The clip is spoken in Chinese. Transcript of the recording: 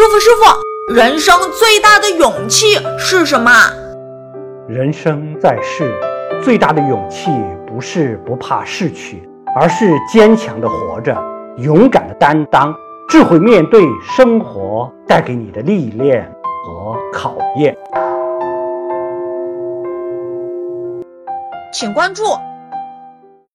师傅师傅人生最大的勇气是什么？人生在世最大的勇气不是不怕失去而是坚强的活着勇敢的担当智慧面对生活带给你的历练和考验。请关注